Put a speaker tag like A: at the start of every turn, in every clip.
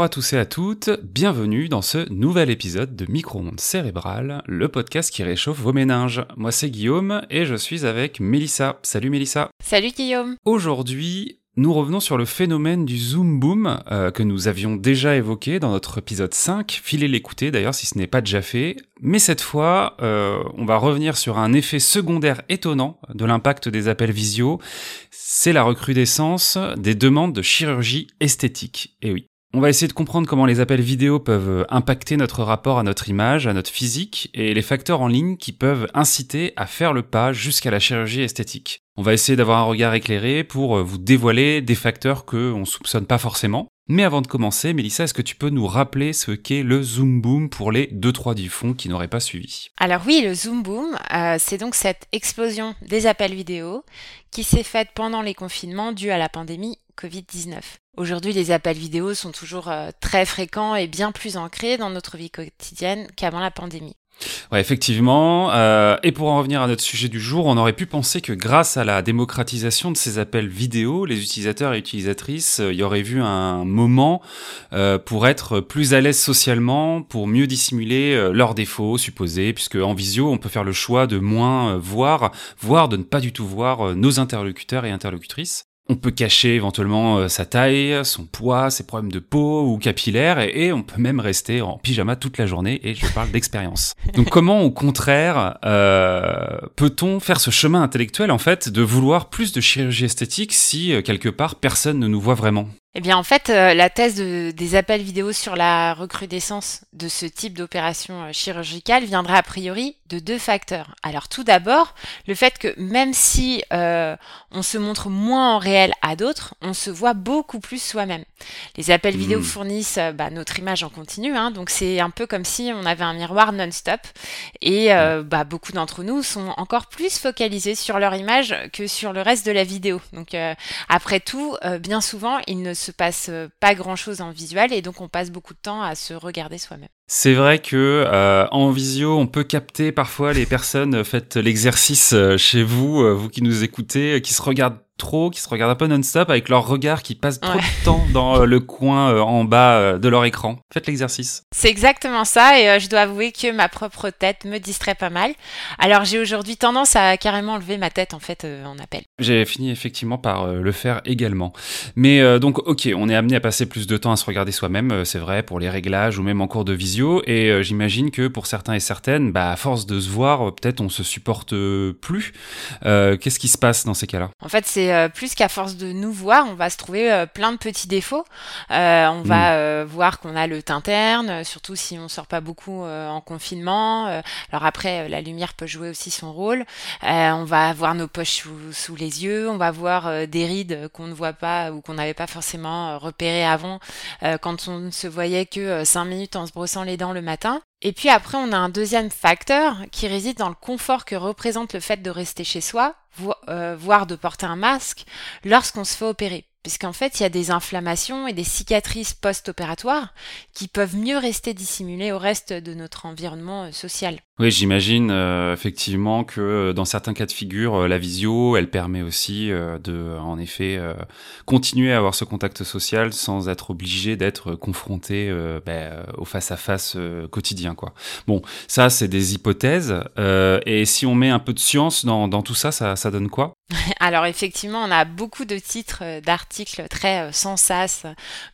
A: Bonjour à tous et à toutes, bienvenue dans ce nouvel épisode de Micro-ondes cérébral, le podcast qui réchauffe vos méninges. Moi c'est Guillaume et je suis avec Mélissa. Salut Mélissa.
B: Salut Guillaume.
A: Aujourd'hui, nous revenons sur le phénomène du zoom boom euh, que nous avions déjà évoqué dans notre épisode 5. Filez l'écouter d'ailleurs si ce n'est pas déjà fait. Mais cette fois, euh, on va revenir sur un effet secondaire étonnant de l'impact des appels visio. C'est la recrudescence des demandes de chirurgie esthétique. Et oui, on va essayer de comprendre comment les appels vidéo peuvent impacter notre rapport à notre image, à notre physique, et les facteurs en ligne qui peuvent inciter à faire le pas jusqu'à la chirurgie esthétique. On va essayer d'avoir un regard éclairé pour vous dévoiler des facteurs que on soupçonne pas forcément. Mais avant de commencer, Mélissa, est-ce que tu peux nous rappeler ce qu'est le Zoom Boom pour les 2-3 du fond qui n'auraient pas suivi?
B: Alors oui, le Zoom Boom, euh, c'est donc cette explosion des appels vidéo qui s'est faite pendant les confinements dus à la pandémie Covid-19. Aujourd'hui, les appels vidéo sont toujours euh, très fréquents et bien plus ancrés dans notre vie quotidienne qu'avant la pandémie.
A: Ouais, effectivement. Euh, et pour en revenir à notre sujet du jour, on aurait pu penser que grâce à la démocratisation de ces appels vidéo, les utilisateurs et utilisatrices euh, y auraient vu un moment euh, pour être plus à l'aise socialement, pour mieux dissimuler leurs défauts supposés, puisque en visio, on peut faire le choix de moins voir, voire de ne pas du tout voir nos interlocuteurs et interlocutrices. On peut cacher éventuellement euh, sa taille, son poids, ses problèmes de peau ou capillaires, et, on peut même rester en pyjama toute la journée, et je parle d'expérience. Donc comment, au contraire, euh, peut-on faire ce chemin intellectuel, en fait, de vouloir plus de chirurgie esthétique si, euh, quelque part, personne ne nous voit vraiment?
B: Eh bien, en fait, euh, la thèse de, des appels vidéo sur la recrudescence de ce type d'opération euh, chirurgicale viendra a priori de deux facteurs. Alors, tout d'abord, le fait que même si euh, on se montre moins en réel à d'autres, on se voit beaucoup plus soi-même. Les appels vidéo
A: Hmm.
B: fournissent euh, bah, notre image en continu, hein, donc c'est un peu comme si on avait un miroir non-stop. Et euh, bah, beaucoup d'entre nous sont encore plus focalisés sur leur image que sur le reste de la vidéo. Donc, euh, après tout, euh, bien souvent, il ne se passe euh, pas grand-chose en visuel et donc on passe beaucoup de temps à se regarder soi-même.
A: C'est vrai que euh, en visio, on peut capter parfois les personnes, euh, faites l'exercice euh, chez vous, vous qui nous écoutez, qui se regardent trop, qui se regardent un peu non-stop avec leur regard qui passe trop
B: Ouais.
A: de temps dans le coin euh, en bas euh, de leur écran. Faites l'exercice.
B: C'est exactement ça et euh, je dois avouer que ma propre tête me distrait pas mal. Alors j'ai aujourd'hui tendance à carrément lever ma tête en fait en appel.
A: J'ai fini effectivement par le faire également. Mais donc, ok, on est amené à passer plus de temps à se regarder soi-même, c'est vrai, pour les réglages ou même en cours de visio. Et euh, j'imagine que pour certains et certaines, bah, à force de se voir, euh, peut-être on se supporte euh, plus. Euh, Qu'est-ce qui se passe dans ces cas-là?
B: En fait, c'est plus qu'à force de nous voir, on va se trouver plein de petits défauts. On va euh, voir qu'on a le teint terne, surtout si on sort pas beaucoup en confinement. Alors après, la lumière peut jouer aussi son rôle. On va avoir nos poches sous, sous les yeux, on va voir des rides qu'on ne voit pas ou qu'on n'avait pas forcément repérées avant quand on ne se voyait que cinq minutes en se brossant les dents le matin. Et puis après, on a un deuxième facteur qui réside dans le confort que représente le fait de rester chez soi, euh, voire de porter un masque lorsqu'on se fait opérer. Puisqu'en fait, il y a des inflammations et des cicatrices post-opératoires qui peuvent mieux rester dissimulées au reste de notre environnement euh, social.
A: Oui, j'imagine euh, effectivement que euh, dans certains cas de figure, euh, la visio, elle permet aussi euh, de, en effet, euh, continuer à avoir ce contact social sans être obligé d'être confronté euh, ben, au face-à-face euh, quotidien. Quoi. Bon, ça, c'est des hypothèses. euh, et si on met un peu de science dans, dans tout ça, ça, ça donne quoi?
B: Alors effectivement, on a beaucoup de titres d'articles très sans sas,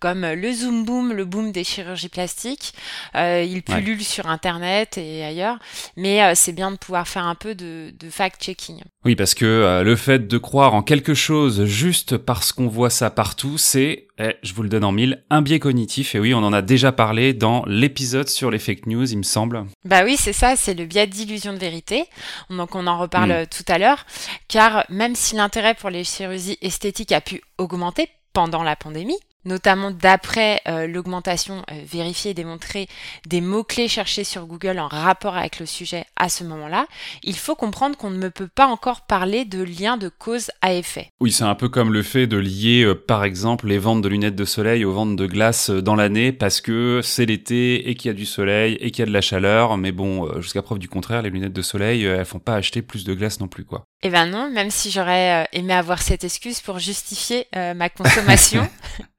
B: comme le zoom boom, le boom des chirurgies plastiques. Euh, ils
A: Ouais.
B: pullulent sur Internet et ailleurs, mais euh, c'est bien de pouvoir faire un peu de, de fact-checking.
A: Oui, parce que euh, le fait de croire en quelque chose juste parce qu'on voit ça partout, c'est, eh, je vous le donne en mille, un biais cognitif. Et oui, on en a déjà parlé dans l'épisode sur les fake news, il me semble.
B: Bah oui, c'est ça, c'est le biais d'illusion de vérité. Donc on en reparle
A: Mm.
B: euh, tout à l'heure, car même si l'intérêt pour les chirurgies esthétiques a pu augmenter pendant la pandémie, notamment d'après euh, l'augmentation euh, vérifiée et démontrée des mots-clés cherchés sur Google en rapport avec le sujet à ce moment-là, il faut comprendre qu'on ne peut pas encore parler de lien de cause à effet.
A: Oui, c'est un peu comme le fait de lier, euh, par exemple, les ventes de lunettes de soleil aux ventes de glace dans l'année parce que c'est l'été et qu'il y a du soleil et qu'il y a de la chaleur. Mais bon, jusqu'à preuve du contraire, les lunettes de soleil, elles font pas acheter plus de glace non plus, quoi.
B: Eh ben non, même si j'aurais aimé avoir cette excuse pour justifier ma consommation.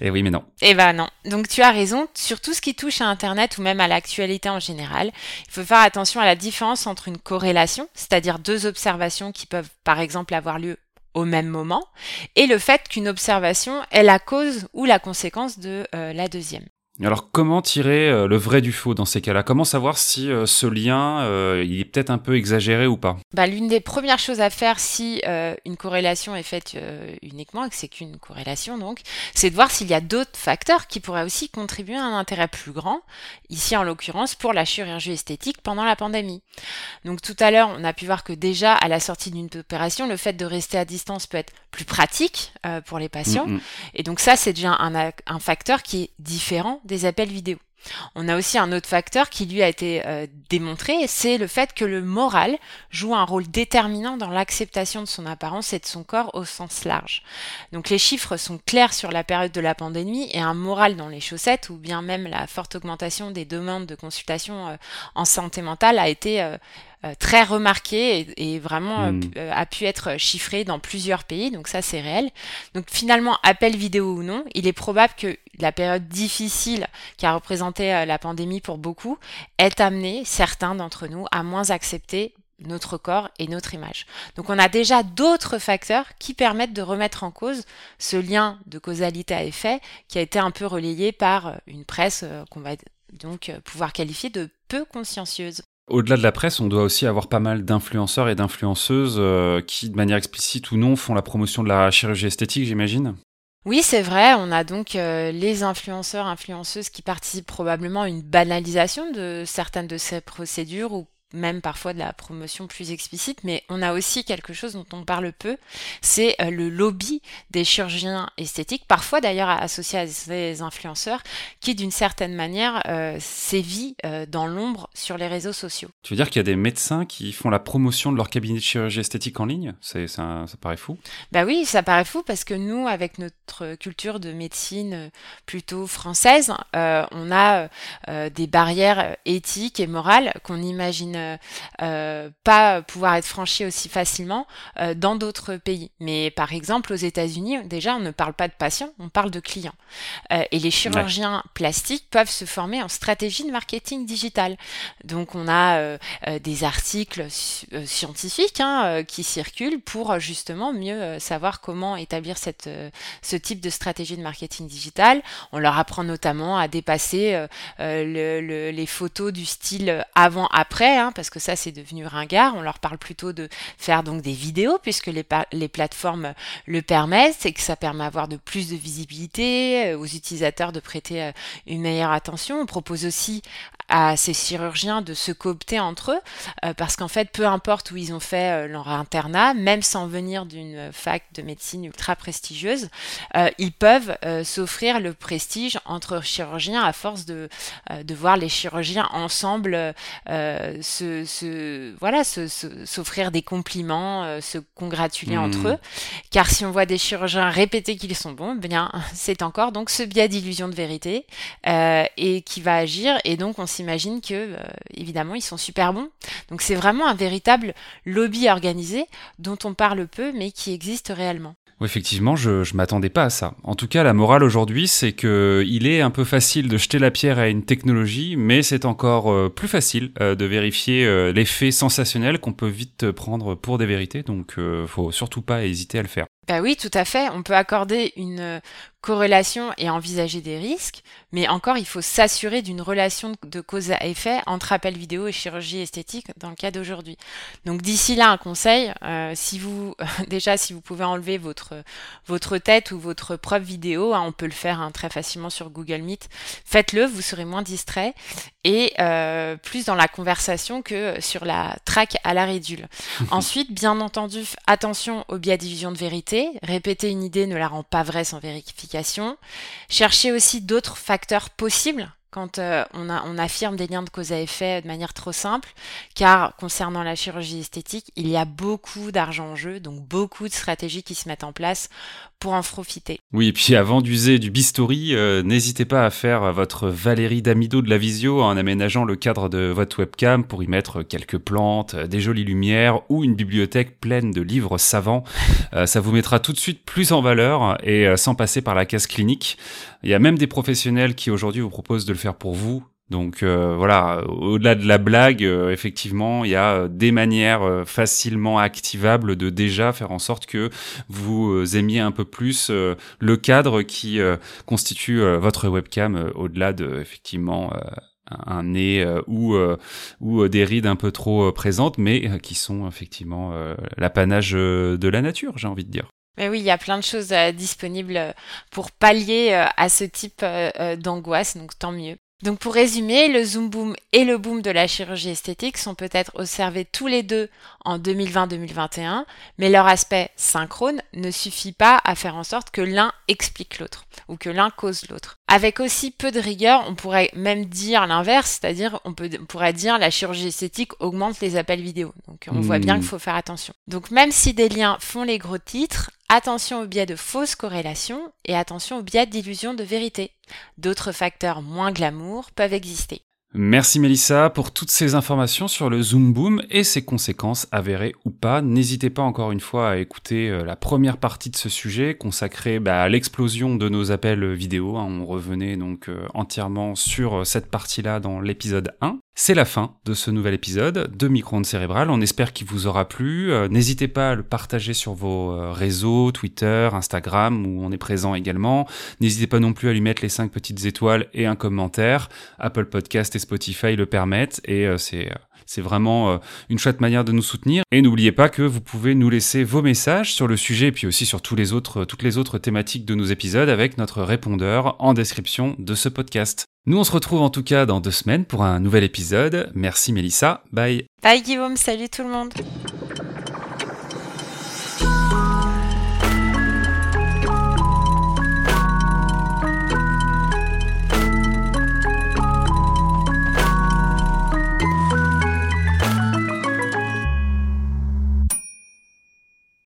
A: Eh oui, mais non.
B: Eh ben non. Donc tu as raison, sur tout ce qui touche à Internet ou même à l'actualité en général, il faut faire attention à la différence entre une corrélation, c'est-à-dire deux observations qui peuvent par exemple avoir lieu au même moment, et le fait qu'une observation est la cause ou la conséquence de euh, la deuxième.
A: Alors comment tirer euh, le vrai du faux dans ces cas-là? Comment savoir si euh, ce lien euh, il est peut-être un peu exagéré ou pas?
B: Bah, L'une des premières choses à faire si une corrélation est faite uniquement et que c'est qu'une corrélation donc, c'est de voir s'il y a d'autres facteurs qui pourraient aussi contribuer à un intérêt plus grand, ici en l'occurrence pour la chirurgie esthétique pendant la pandémie. Donc tout à l'heure on a pu voir que déjà à la sortie d'une opération, le fait de rester à distance peut être plus pratique pour les patients mm, mm. et donc ça c'est déjà un, un facteur qui est différent des appels vidéo. On a aussi un autre facteur qui lui a été euh, démontré, c'est le fait que le moral joue un rôle déterminant dans l'acceptation de son apparence et de son corps au sens large. Donc les chiffres sont clairs sur la période de la pandémie et un moral dans les chaussettes ou bien même la forte augmentation des demandes de consultation euh, en santé mentale a été euh, très remarqué et, vraiment euh, hmm. euh, a pu être chiffré dans plusieurs pays, donc ça c'est réel. Donc finalement, appel vidéo ou non, il est probable que la période difficile qui a représenté la pandémie pour beaucoup ait amené certains d'entre nous à moins accepter notre corps et notre image. Donc on a déjà d'autres facteurs qui permettent de remettre en cause ce lien de causalité à effet qui a été un peu relayé par une presse qu'on va donc pouvoir qualifier de peu consciencieuse.
A: Au-delà de la presse, on doit aussi avoir pas mal d'influenceurs et d'influenceuses euh, qui, de manière explicite ou non, font la promotion de la chirurgie esthétique, j'imagine.
B: Oui, c'est vrai. On a donc euh, les influenceurs, influenceuses qui participent probablement à une banalisation de certaines de ces procédures ou même parfois de la promotion plus explicite, mais on a aussi quelque chose dont on parle peu, c'est euh, le lobby des chirurgiens esthétiques, parfois d'ailleurs associé à des influenceurs, qui d'une certaine manière euh, sévit euh, dans l'ombre sur les réseaux sociaux.
A: Tu veux dire qu'il y a des médecins qui font la promotion de leur cabinet de chirurgie esthétique en ligne? Ça, ça, paraît fou
B: Bah oui, ça paraît fou parce que nous, avec notre culture de médecine plutôt française, on a des barrières éthiques et morales qu'on imagine euh, euh, pas pouvoir être franchi aussi facilement euh, dans d'autres pays. Mais par exemple, aux États-Unis, déjà, on ne parle pas de patients, on parle de clients. et les chirurgiens plastiques peuvent se former en stratégie de marketing digital. Donc, on a des articles scientifiques hein, qui circulent pour justement mieux savoir comment établir cette, ce type de stratégie de marketing digital. On leur apprend notamment à dépasser le, les photos du style avant-après, hein, parce que ça c'est devenu ringard. On leur parle plutôt de faire donc des vidéos puisque les, les plateformes le permettent et que ça permet d'avoir de plus de visibilité euh, aux utilisateurs de prêter euh, une meilleure attention. On propose aussi à ces chirurgiens de se coopter entre eux, euh, parce qu'en fait, peu importe où ils ont fait leur internat, même sans venir d'une fac de médecine ultra prestigieuse, ils peuvent s'offrir le prestige entre chirurgiens à force de, de voir les chirurgiens ensemble se, se, voilà, s'offrir des compliments, se congratuler entre mmh. eux. Car si on voit des chirurgiens répéter qu'ils sont bons, eh bien, c'est encore donc ce biais d'illusion de vérité et qui va agir, et donc on imagine que, euh, évidemment, ils sont super bons. Donc c'est vraiment un véritable lobby organisé dont on parle peu, mais qui existe réellement.
A: Effectivement, je ne m'attendais pas à ça. En tout cas, la morale aujourd'hui, c'est que il est un peu facile de jeter la pierre à une technologie, mais c'est encore euh, plus facile euh, de vérifier l'effet sensationnel qu'on peut vite prendre pour des vérités. Donc, faut surtout pas hésiter à le faire.
B: Bah oui, tout à fait. On peut accorder une corrélation et envisager des risques, mais encore il faut s'assurer d'une relation de cause à effet entre appel vidéo et chirurgie esthétique dans le cas d'aujourd'hui. Donc d'ici là un conseil, euh, si vous déjà si vous pouvez enlever votre votre tête ou votre propre vidéo, hein, on peut le faire hein, très facilement sur Google Meet, faites-le, vous serez moins distrait et euh, plus dans la conversation que sur la traque à la rédule. Ensuite, bien entendu, attention aux biais division de vérité. Répéter une idée ne la rend pas vraie sans vérification. Cherchez aussi d'autres facteurs possibles quand euh, on, a, on, affirme des liens de cause à effet de manière trop simple, car concernant la chirurgie esthétique, il y a beaucoup d'argent en jeu, donc beaucoup de stratégies qui se mettent en place pour en profiter.
A: Oui, et puis avant d'user du bistouri, euh, n'hésitez pas à faire votre Valérie Damido de la visio en aménageant le cadre de votre webcam pour y mettre quelques plantes, des jolies lumières ou une bibliothèque pleine de livres savants. Euh, ça vous mettra tout de suite plus en valeur et sans passer par la case clinique. Il y a même des professionnels qui aujourd'hui vous proposent de le faire pour vous. Donc euh, voilà, au-delà de la blague, euh, effectivement, il y a euh, des manières facilement activables de déjà faire en sorte que vous aimiez un peu plus le cadre qui constitue votre webcam au-delà de effectivement un nez ou ou des rides un peu trop présentes, mais qui sont effectivement l'apanage de la nature, j'ai envie de dire.
B: Mais oui, il y a plein de choses euh, disponibles euh, pour pallier euh, à ce type d'angoisse, donc tant mieux. Donc pour résumer, le zoom boom et le boom de la chirurgie esthétique sont peut-être observés tous les deux en 2020-2021, mais leur aspect synchrone ne suffit pas à faire en sorte que l'un explique l'autre ou que l'un cause l'autre. Avec aussi peu de rigueur, on pourrait même dire l'inverse, c'est-à-dire on, peut, pourrait dire la chirurgie esthétique augmente les appels vidéo. Donc on voit bien hmm. qu'il faut faire attention. Donc même si des liens font les gros titres, Attention au biais de fausses corrélations et attention au biais d'illusions de vérité. D'autres facteurs moins glamour peuvent exister.
A: Merci Melissa pour toutes ces informations sur le Zoom Boom et ses conséquences avérées ou pas. N'hésitez pas encore une fois à écouter euh, la première partie de ce sujet consacrée bah, à l'explosion de nos appels vidéo. Hein. On revenait donc euh, entièrement sur euh, cette partie-là dans l'épisode 1. C'est la fin de ce nouvel épisode de Micro-ondes cérébrales. On espère qu'il vous aura plu. N'hésitez pas à le partager sur vos réseaux, Twitter, Instagram, où on est présent également. N'hésitez pas non plus à lui mettre les 5 petites étoiles et un commentaire. Apple Podcast Spotify le permettent et euh, c'est euh, c'est vraiment euh, une chouette manière de nous soutenir. Et n'oubliez pas que vous pouvez nous laisser vos messages sur le sujet et puis aussi sur autres, toutes les autres thématiques de nos épisodes avec notre répondeur en description de ce podcast. Nous, on se retrouve en tout cas dans deux semaines pour un nouvel épisode. Merci Mélissa. Bye.
B: Bye Guillaume. Salut tout le monde.